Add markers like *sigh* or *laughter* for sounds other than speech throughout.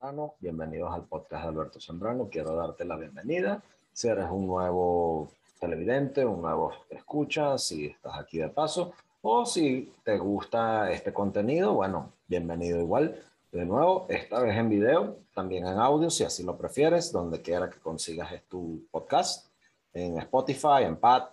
Zambrano. Bienvenidos al podcast de Alberto Zambrano. Quiero darte la bienvenida. Si eres un nuevo televidente, un nuevo escucha, si estás aquí de paso, o si te gusta este contenido, bueno, bienvenido igual. De nuevo, esta vez en video, también en audio, si así lo prefieres, donde quiera que consigas tu podcast, en Spotify,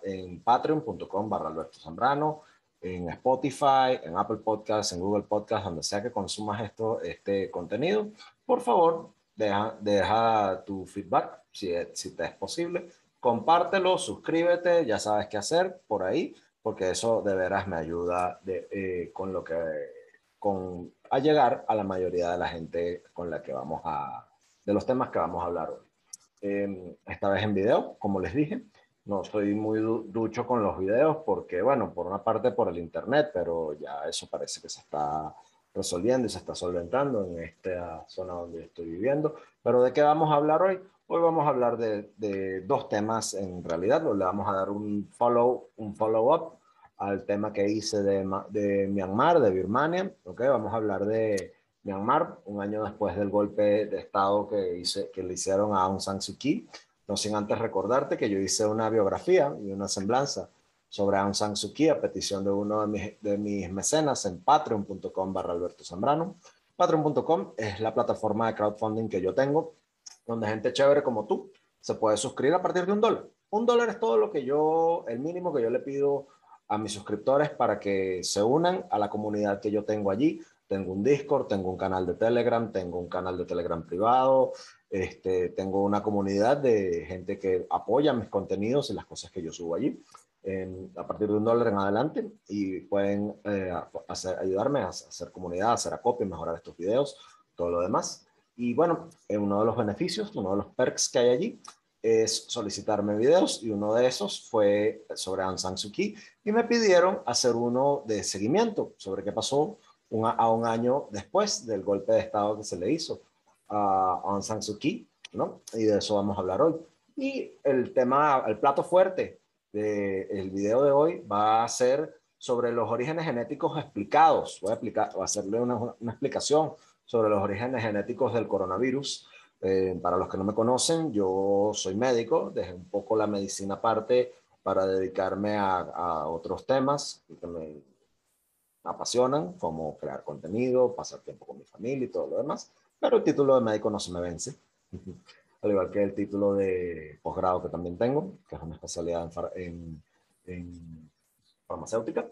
en patreon.com barra Alberto Zambrano, en Spotify, en Apple Podcasts, en Google Podcasts, donde sea que consumas esto, este contenido, por favor, deja, deja tu feedback si, si te es posible. Compártelo, suscríbete, ya sabes qué hacer por ahí, porque eso de veras me ayuda de, eh, con lo que, con, a llegar a la mayoría de la gente con la que vamos a, de los temas que vamos a hablar hoy. Em, esta vez en video, como les dije, no estoy muy ducho con los videos porque, bueno, por una parte por el internet, pero ya eso parece que se está resolviendo y se está solventando en esta zona donde estoy viviendo. Pero ¿de qué vamos a hablar hoy? Hoy vamos a hablar de, dos temas en realidad. Le vamos a dar un follow, un follow up al tema que hice de, de Myanmar, de Birmania. ¿okay? Vamos a hablar de Myanmar, un año después del golpe de Estado que, hice, que le hicieron a Aung San Suu Kyi no sin antes recordarte que yo hice una biografía y una semblanza sobre Aung San Suu Kyi a petición de uno de mis, de mis mecenas en patreon.com barra Alberto Zambrano. Patreon.com es la plataforma de crowdfunding que yo tengo, donde gente chévere como tú se puede suscribir a partir de un dólar. Un dólar es todo lo que yo, el mínimo que yo le pido a mis suscriptores para que se unan a la comunidad que yo tengo allí. Tengo un Discord, tengo un canal de Telegram, tengo un canal de Telegram privado, este, tengo una comunidad de gente que apoya mis contenidos y las cosas que yo subo allí. a partir de un dólar en adelante y pueden eh, ayudarme a hacer comunidad, a hacer acopio, mejorar estos videos, todo lo demás. Y bueno, uno de los beneficios, uno de los perks que hay allí es solicitarme videos y uno de esos fue sobre Aung San Suu Kyi y me pidieron hacer uno de seguimiento sobre qué pasó a un año después del golpe de Estado que se le hizo a Aung San Suu Kyi, ¿no? Y de eso vamos a hablar hoy. Y el tema, el plato fuerte del video de hoy va a ser sobre los orígenes genéticos explicados. Voy a, explicar, voy a hacerle una, una, explicación sobre los orígenes genéticos del coronavirus. Eh, para los que no me conocen, yo soy médico, dejé un poco la medicina aparte para dedicarme a, a otros temas que me apasionan, como crear contenido, pasar tiempo con mi familia y todo lo demás. Pero el título de médico no se me vence. *laughs* Al igual que el título de posgrado que también tengo, que es una especialidad en, en, farmacéutica,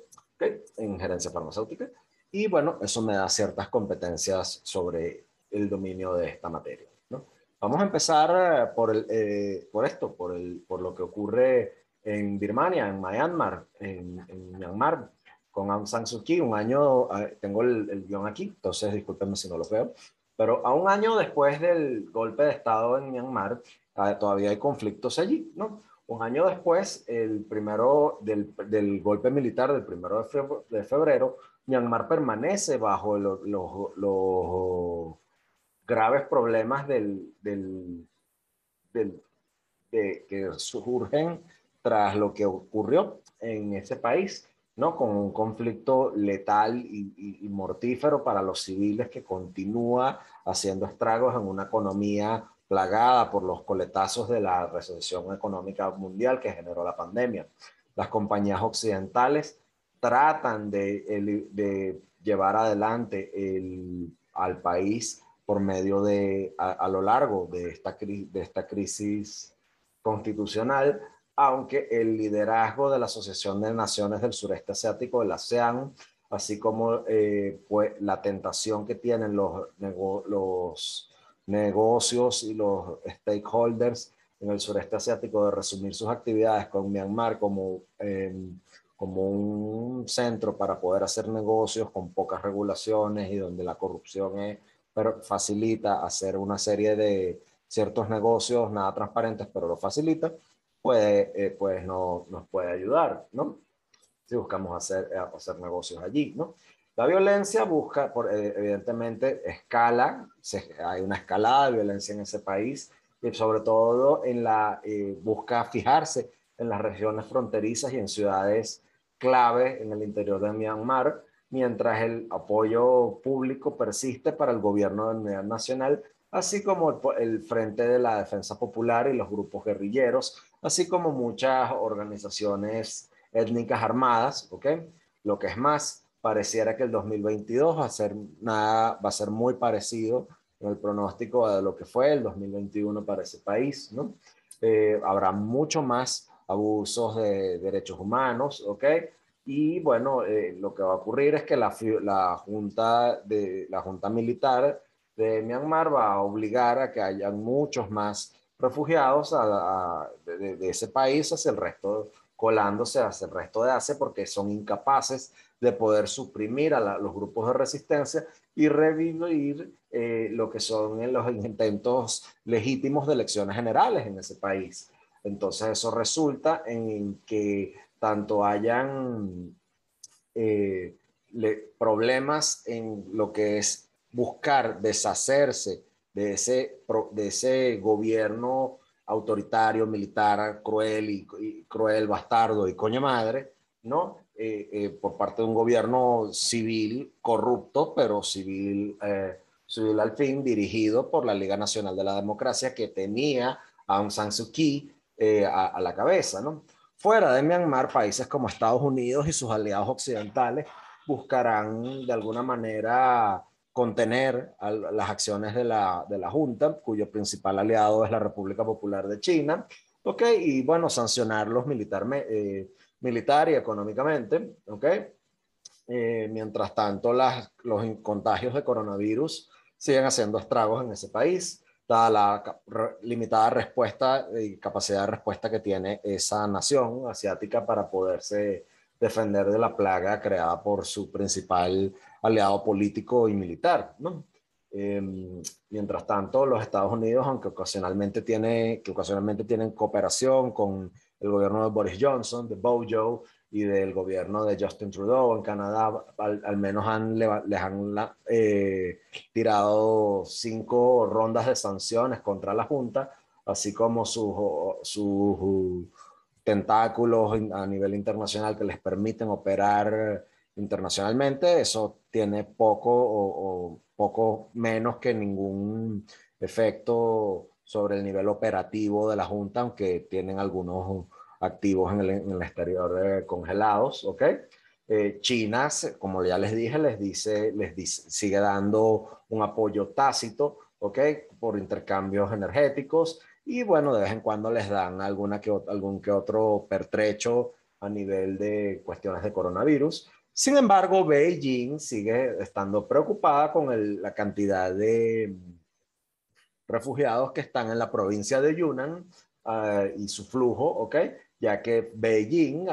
en gerencia farmacéutica. Y bueno, eso me da ciertas competencias sobre el dominio de esta materia. Vamos a empezar por, el, eh, por esto, por, el, por lo que ocurre en Birmania, en Myanmar, en, en Myanmar, con Aung San Suu Kyi. Un año, eh, tengo el, el guion aquí, entonces discúlpenme si no lo veo. Pero a un año después del golpe de Estado en Myanmar, ah, todavía hay conflictos allí, ¿no? Un año después, el primero del, del golpe militar del primero de febrero, Myanmar permanece bajo los, los, graves problemas del, del, del de, que surgen tras lo que ocurrió en ese país ¿no? con un conflicto letal y, mortífero para los civiles que continúa haciendo estragos en una economía plagada por los coletazos de la recesión económica mundial que generó la pandemia. Las compañías occidentales tratan de, de llevar adelante el, al país por medio de, a, a lo largo de esta, de esta crisis constitucional, aunque el liderazgo de la Asociación de Naciones del Sureste Asiático, el ASEAN, así como eh, pues, la tentación que tienen los, los negocios y los stakeholders en el sureste asiático de resumir sus actividades con Myanmar como, em, como un centro para poder hacer negocios con pocas regulaciones y donde la corrupción es, pero facilita hacer una serie de ciertos negocios nada transparentes, pero lo facilita puede, eh, pues no, nos puede ayudar, ¿no? Si buscamos hacer, eh, hacer negocios allí, ¿no? La violencia busca, por, eh, evidentemente, escala, hay una escalada de violencia en ese país y sobre todo en la, busca fijarse en las regiones fronterizas y en ciudades clave en el interior de Myanmar, mientras el apoyo público persiste para el gobierno de unidad nacional así como el, Frente de la Defensa Popular y los grupos guerrilleros, así como muchas organizaciones étnicas armadas, ¿ok? Lo que es más, pareciera que el 2022 va a ser, nada, va a ser muy parecido en el pronóstico de lo que fue el 2021 para ese país, ¿no? Eh, habrá mucho más abusos de derechos humanos, ¿ok? Y bueno, eh, lo que va a ocurrir es que la, la, junta de, la junta militar de Myanmar va a obligar a que hayan muchos más refugiados a, de, de, ese país hacia el resto, colándose hacia el resto de Asia porque son incapaces de poder suprimir a los grupos de resistencia y revivir eh, lo que son los intentos legítimos de elecciones generales en ese país. Entonces eso resulta en que tanto hayan eh, problemas en lo que es buscar deshacerse de ese, de ese gobierno autoritario, militar, cruel y, cruel, bastardo y coña madre, ¿no? Eh, eh, por parte de un gobierno civil corrupto, pero civil, eh, civil al fin, dirigido por la Liga Nacional de la Democracia, que tenía a Aung San Suu Kyi a, a, la cabeza, ¿no? Fuera de Myanmar, países como Estados Unidos y sus aliados occidentales buscarán de alguna manera contener las acciones de la, de la Junta, cuyo principal aliado es la República Popular de China, ¿ok? Y bueno, sancionarlos militar, eh, militar y económicamente, ¿ok? Eh, mientras tanto, los contagios de coronavirus siguen haciendo estragos en ese país, dada la limitada respuesta y capacidad de respuesta que tiene esa nación asiática para poderse defender de la plaga creada por su principal aliado político y militar, ¿no? Em, mientras tanto, los Estados Unidos, aunque ocasionalmente, tiene, ocasionalmente tienen cooperación con el gobierno de Boris Johnson, de Bojo y del gobierno de Justin Trudeau. En Canadá, al, menos han, les han eh, tirado cinco rondas de sanciones contra la Junta, así como sus, sus tentáculos a nivel internacional que les permiten operar internacionalmente, eso tiene poco o, poco menos que ningún efecto sobre el nivel operativo de la Junta, aunque tienen algunos activos en el, exterior congelados, ¿ok? Eh, China, como ya les dije, les dice, les dice, sigue dando un apoyo tácito, ¿ok? Por intercambios energéticos y bueno, de vez en cuando les dan algún que otro pertrecho a nivel de cuestiones de coronavirus. Sin embargo, Beijing sigue estando preocupada con la cantidad de refugiados que están en la provincia de Yunnan uh, y su flujo, ¿ok? Ya que Beijing,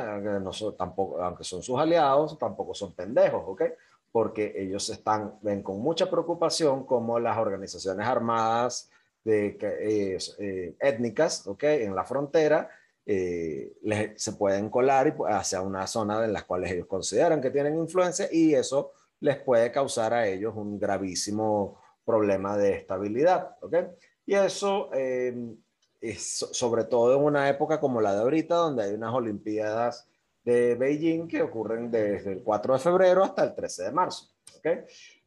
tampoco, aunque son sus aliados, tampoco son pendejos, ¿ok? Porque ellos están, ven con mucha preocupación como las organizaciones armadas de, eh, étnicas, ¿ok? En la frontera, eh, se pueden colar y, hacia una zona en las cuales ellos consideran que tienen influencia y eso les puede causar a ellos un gravísimo problema de estabilidad, ¿ok? Y eso em, sobre todo en una época como la de ahorita, donde hay unas Olimpiadas de Beijing que ocurren desde el 4 de febrero hasta el 13 de marzo, ¿ok?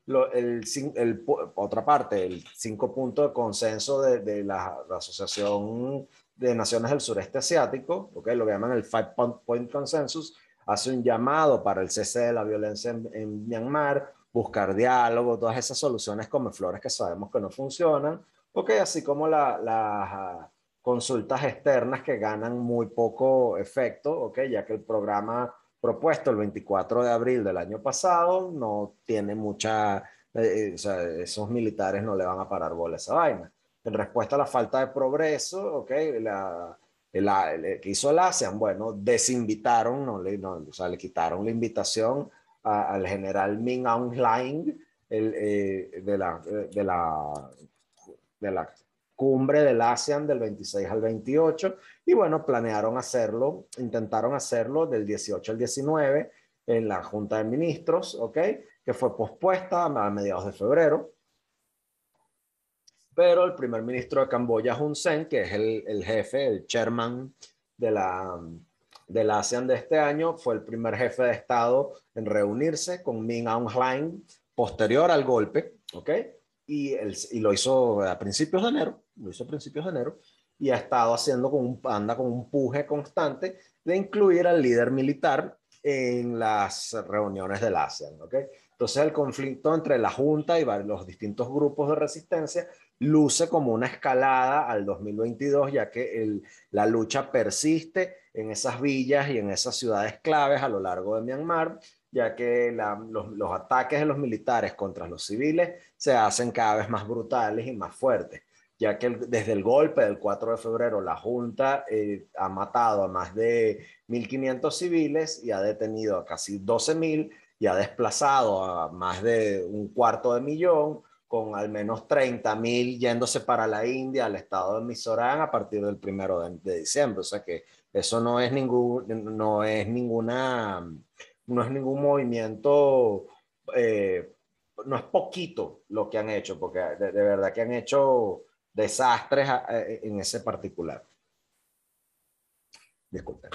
el, otra parte, el cinco puntos de consenso de, la, Asociación de Naciones del Sureste Asiático, okay, lo que llaman el Five Point Consensus, hace un llamado para el cese de la violencia en, Myanmar, buscar diálogo, todas esas soluciones como flores que sabemos que no funcionan, okay, así como ah, consultas externas que ganan muy poco efecto, okay, ya que el programa propuesto el 24 de abril del año pasado, no tiene mucha, eh, eh, o sea, esos militares no le van a parar bola a esa vaina. En respuesta a la falta de progreso, ok, la, que hizo el ASEAN, bueno, desinvitaron, no, le, no, o sea, le quitaron la invitación al general Min Aung Hlaing el, eh, de, la, de, la, de la cumbre del ASEAN del 26 al 28 y bueno, planearon hacerlo, intentaron hacerlo del 18 al 19 en la Junta de Ministros, ¿ok? Que fue pospuesta a mediados de febrero. Pero el primer ministro de Camboya, Hun Sen, que es el, el jefe, el chairman de la, del ASEAN de este año, fue el primer jefe de Estado en reunirse con Min Aung Hlaing posterior al golpe, ¿ok? y, y lo hizo a principios de enero, lo hizo a principios de enero, y ha estado haciendo con un, anda con un puje constante de incluir al líder militar en las reuniones del ASEAN. ¿okay? Entonces el conflicto entre la Junta y los distintos grupos de resistencia luce como una escalada al 2022, ya que el, la lucha persiste en esas villas y en esas ciudades claves a lo largo de Myanmar, ya que los, los, ataques de los militares contra los civiles se hacen cada vez más brutales y más fuertes ya que desde el golpe del 4 de febrero la Junta eh, ha matado a más de 1.500 civiles y ha detenido a casi 12.000 y ha desplazado a más de un cuarto de millón, con al menos 30.000 yéndose para la India, al estado de Mizoram, a partir del primero de, diciembre. O sea que eso no es, ningún, no es, ninguna, no es ningún movimiento, eh, no es poquito lo que han hecho, porque de verdad que han hecho desastres eh, en ese particular. Disculpen.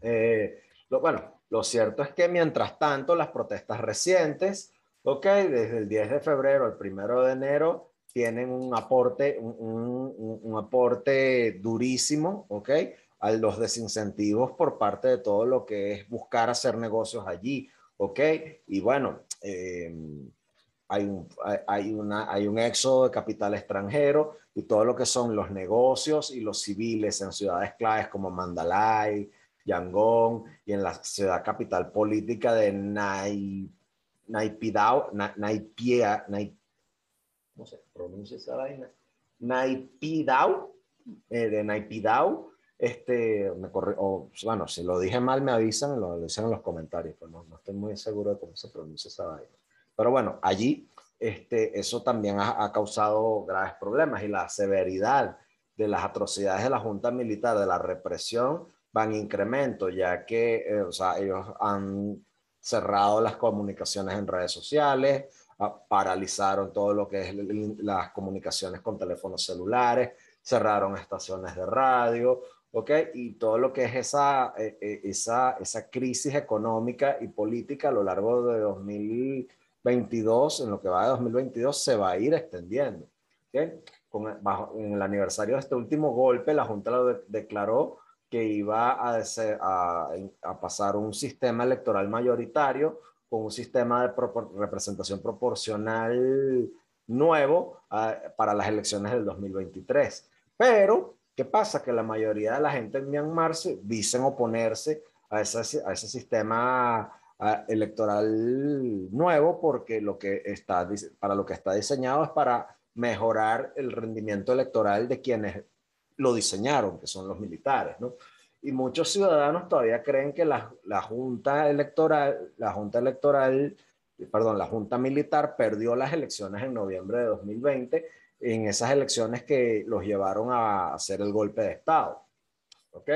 Eh, lo, bueno, lo cierto es que mientras tanto las protestas recientes, ok, desde el 10 de febrero al 1 de enero, tienen un aporte, un aporte durísimo, ok, a los desincentivos por parte de todo lo que es buscar hacer negocios allí, ok, y bueno, eh, hay un, hay, una, hay un éxodo de capital extranjero y todo lo que son los negocios y los civiles en ciudades claves como Mandalay, Yangon y en la ciudad capital política de Nai, Naipidao, Naipia, ¿cómo se pronuncia esa vaina? Naipidao, eh, de Naipidao, este, bueno, si lo dije mal me avisan, lo, dicen en los comentarios, pero no, no estoy muy seguro de cómo se pronuncia esa vaina. Pero bueno, allí este, eso también ha, causado graves problemas y la severidad de las atrocidades de la Junta Militar, de la represión, van en incremento, ya que eh, o sea, ellos han cerrado las comunicaciones en redes sociales, ah, paralizaron todo lo que es las comunicaciones con teléfonos celulares, cerraron estaciones de radio, ¿ok? Y todo lo que es esa, eh, eh, esa, esa crisis económica y política a lo largo de 2000 22, en lo que va de 2022, se va a ir extendiendo. ¿okay? Con, bajo, en el aniversario de este último golpe, la Junta lo de, declaró que iba a, a, a, pasar un sistema electoral mayoritario con un sistema de pro, representación proporcional nuevo ah, para las elecciones del 2023. Pero, ¿qué pasa? Que la mayoría de la gente en Myanmar se dicen oponerse a ese, a ese sistema electoral nuevo porque lo que está, para lo que está diseñado es para mejorar el rendimiento electoral de quienes lo diseñaron, que son los militares, ¿no? Y muchos ciudadanos todavía creen que la, la Junta Electoral, la Junta Electoral, perdón, la Junta Militar perdió las elecciones en noviembre de 2020, en esas elecciones que los llevaron a hacer el golpe de Estado. ¿Ok?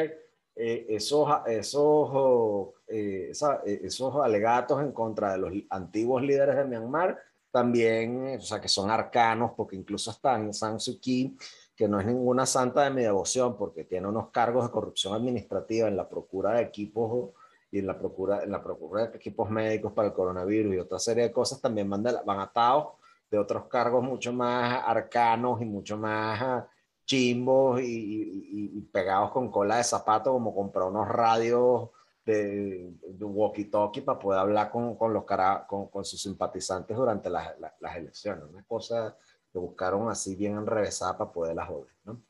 Eh, esos, esos, eh, eh, esos alegatos en contra de los antiguos líderes de Myanmar también, o sea, que son arcanos, porque incluso están San Suu Kyi, que no es ninguna santa de mi devoción, porque tiene unos cargos de corrupción administrativa en la procura de equipos y en la procura, en la procura de equipos médicos para el coronavirus y otra serie de cosas, también van, de, van atados de otros cargos mucho más arcanos y mucho más chimbos y, pegados con cola de zapato, como comprar unos radios de, walkie-talkie para poder hablar con, con los cara, con, con, sus simpatizantes durante las, las, elecciones. Una cosa que buscaron así bien enrevesada para poderlas joder. ¿no?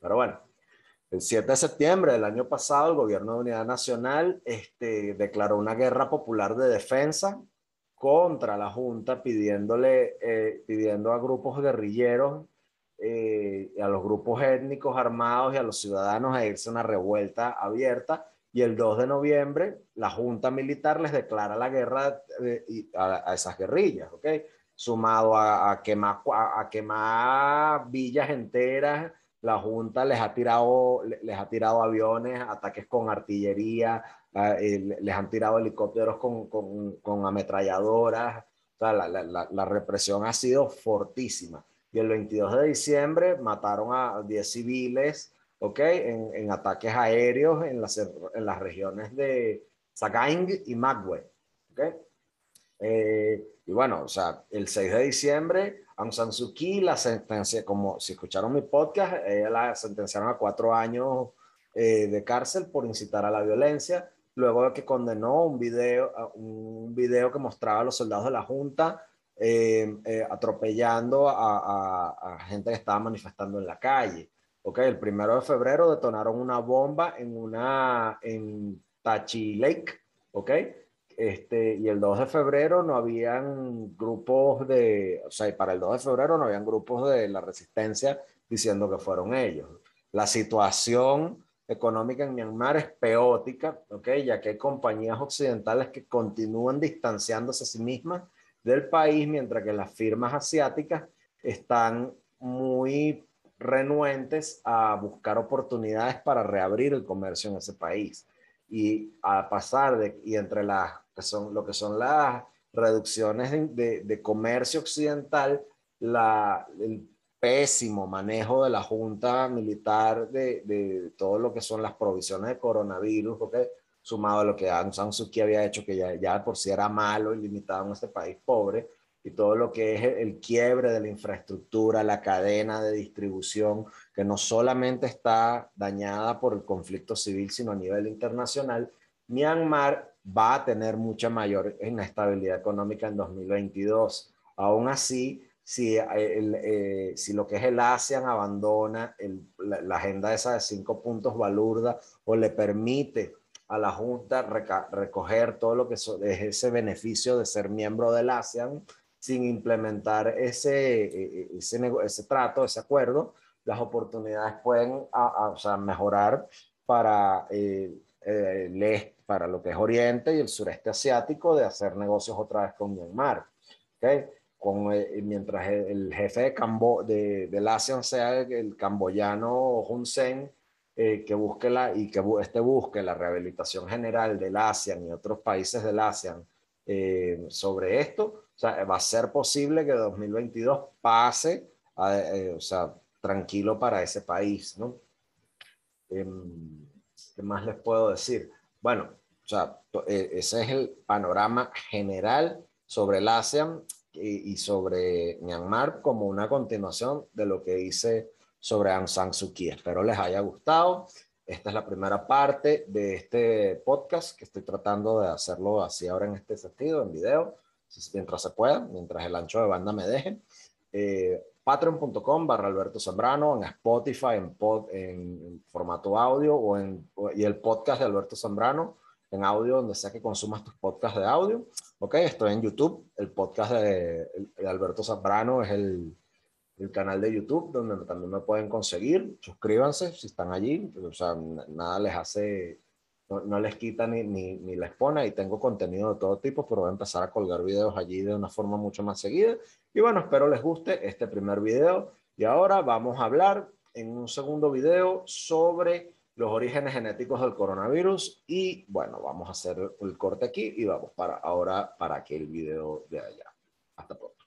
Pero bueno, el 7 de septiembre del año pasado, el Gobierno de Unidad Nacional este, declaró una guerra popular de defensa contra la Junta, pidiéndole, eh, pidiendo a grupos guerrilleros eh, a los grupos étnicos armados y a los ciudadanos a irse a una revuelta abierta. Y el 2 de noviembre, la Junta Militar les declara la guerra eh, a, esas guerrillas, ¿ok? Sumado a, a, quemar, a, quemar villas enteras, la Junta les ha tirado, les ha tirado aviones, ataques con artillería, les han tirado helicópteros con, con, ametralladoras. O sea, la, la, la represión ha sido fortísima y el 22 de diciembre mataron a 10 civiles, ¿ok? En, en ataques aéreos en las, en las regiones de Sagaing y Magwe, ¿ok? Eh, y bueno, o sea, el 6 de diciembre, Aung San Suu Kyi la sentencia, como si escucharon mi podcast, ella la sentenciaron a cuatro años eh, de cárcel por incitar a la violencia, luego de que condenó un video, un video que mostraba a los soldados de la Junta eh, eh, atropellando a, gente que estaba manifestando en la calle. Okay, el primero de febrero detonaron una bomba en una en Tachi Lake, ¿ok? Este, y el 2 de febrero no habían grupos de, o sea, para el 2 de febrero no habían grupos de la resistencia diciendo que fueron ellos. La situación económica en Myanmar es peótica, ¿ok? Ya que hay compañías occidentales que continúan distanciándose a sí mismas del país, mientras que las firmas asiáticas están muy renuentes a buscar oportunidades para reabrir el comercio en ese país. Y a pasar de, y entre las que son lo que son las reducciones de, de, comercio occidental, la, el pésimo manejo de la Junta Militar de, de, todo lo que son las provisiones de coronavirus, porque sumado a lo que Aung San Suu Kyi había hecho, que ya, por sí era malo y limitado en este país pobre, y todo lo que es el quiebre de la infraestructura, la cadena de distribución, que no solamente está dañada por el conflicto civil, sino a nivel internacional, Myanmar va a tener mucha mayor inestabilidad económica en 2022. Aún así, si, eh, eh, si lo que es el ASEAN abandona la, agenda esa de cinco puntos balurda o le permite a la Junta recoger todo lo que es ese beneficio de ser miembro del ASEAN sin implementar ese, e, e, ese, ese trato, ese acuerdo, las oportunidades pueden o sea, mejorar para eh, eh para lo que es Oriente y el sureste asiático de hacer negocios otra vez con Myanmar. ¿okay? Con, eh, mientras el, jefe de, Cambo, de, del ASEAN sea el camboyano Hun Sen, eh, que busque la, y que este busque la rehabilitación general del ASEAN y otros países del ASEAN eh, sobre esto, o sea, va a ser posible que 2022 pase, o sea, tranquilo para ese país, ¿no? Em, ¿Qué más les puedo decir? Bueno, o sea, e, ese es el panorama general sobre el ASEAN y, sobre Myanmar como una continuación de lo que hice sobre Aung San Suu Kyi. Espero les haya gustado. Esta es la primera parte de este podcast que estoy tratando de hacerlo así ahora en este sentido, en video, mientras se pueda, mientras el ancho de banda me deje. Eh, patreon.com barra Alberto Zambrano, en Spotify, en, en formato audio o en, y el podcast de Alberto Zambrano en audio, donde sea que consumas tus podcasts de audio. Ok, estoy en YouTube. El podcast de, Alberto Zambrano es el, el, canal de YouTube, donde también me pueden conseguir. Suscríbanse si están allí. O sea, nada les hace, no, les quita ni, ni, ni, les pone. Y tengo contenido de todo tipo, pero voy a empezar a colgar videos allí de una forma mucho más seguida. Y bueno, espero les guste este primer video. Y ahora vamos a hablar en un segundo video sobre los orígenes genéticos del coronavirus y bueno, vamos a hacer el corte aquí y vamos para ahora para aquel video de allá. Hasta pronto.